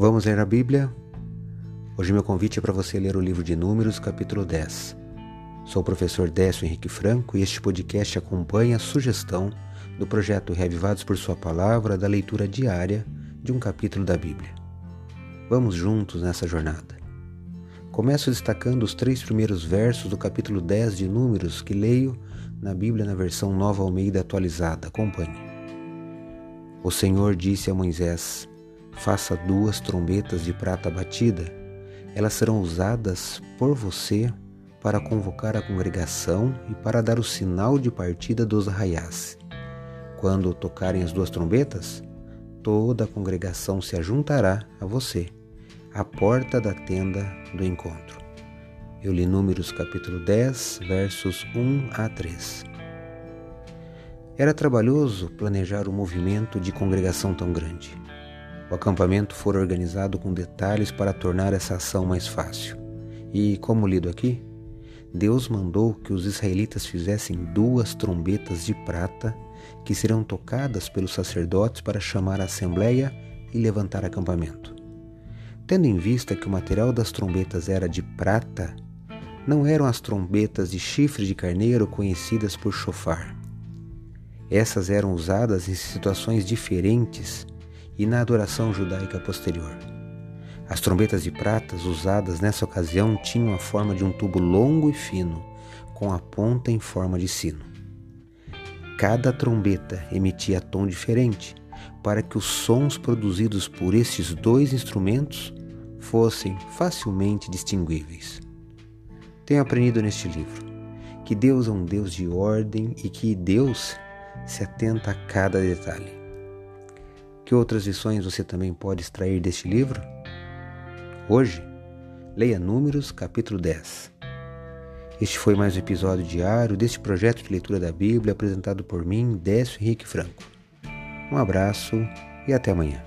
Vamos ler a Bíblia? Hoje meu convite é para você ler o livro de Números, capítulo 10. Sou o professor Décio Henrique Franco e este podcast acompanha a sugestão do projeto Reavivados por Sua Palavra da leitura diária de um capítulo da Bíblia. Vamos juntos nessa jornada. Começo destacando os três primeiros versos do capítulo 10 de Números que leio na Bíblia na versão Nova Almeida atualizada. Acompanhe. O Senhor disse a Moisés: Faça duas trombetas de prata batida. Elas serão usadas por você para convocar a congregação e para dar o sinal de partida dos arraiais. Quando tocarem as duas trombetas, toda a congregação se ajuntará a você, à porta da tenda do encontro. Eu li Números capítulo 10, versos 1 a 3. Era trabalhoso planejar um movimento de congregação tão grande. O acampamento foi organizado com detalhes para tornar essa ação mais fácil. E, como lido aqui, Deus mandou que os israelitas fizessem duas trombetas de prata que serão tocadas pelos sacerdotes para chamar a assembleia e levantar acampamento. Tendo em vista que o material das trombetas era de prata, não eram as trombetas de chifre de carneiro conhecidas por chofar. Essas eram usadas em situações diferentes e na adoração judaica posterior. As trombetas de pratas usadas nessa ocasião tinham a forma de um tubo longo e fino, com a ponta em forma de sino. Cada trombeta emitia tom diferente, para que os sons produzidos por esses dois instrumentos fossem facilmente distinguíveis. Tenho aprendido neste livro que Deus é um Deus de ordem e que Deus se atenta a cada detalhe. Que outras lições você também pode extrair deste livro? Hoje, leia Números, capítulo 10. Este foi mais um episódio diário deste projeto de leitura da Bíblia apresentado por mim, Décio Henrique Franco. Um abraço e até amanhã.